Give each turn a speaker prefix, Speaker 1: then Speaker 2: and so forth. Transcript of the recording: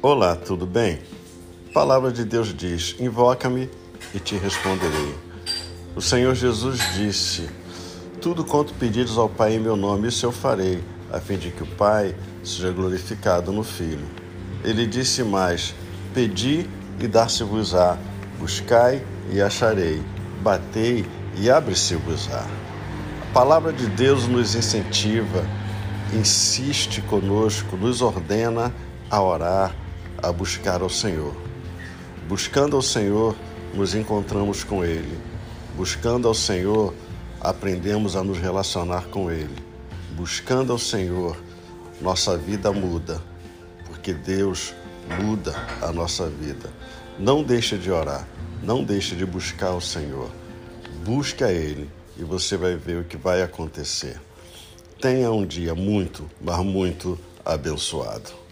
Speaker 1: Olá, tudo bem? A palavra de Deus diz: Invoca-me e te responderei. O Senhor Jesus disse: Tudo quanto pedires ao Pai em meu nome, isso eu farei, a fim de que o Pai seja glorificado no Filho. Ele disse mais: Pedi e dar-se-vos-á, buscai e acharei, batei e abre-se-vos-á. A palavra de Deus nos incentiva, insiste conosco, nos ordena a orar a buscar ao Senhor. Buscando ao Senhor, nos encontramos com Ele. Buscando ao Senhor, aprendemos a nos relacionar com Ele. Buscando ao Senhor, nossa vida muda, porque Deus muda a nossa vida. Não deixe de orar, não deixe de buscar o Senhor. Busque a Ele e você vai ver o que vai acontecer. Tenha um dia muito, mas muito abençoado.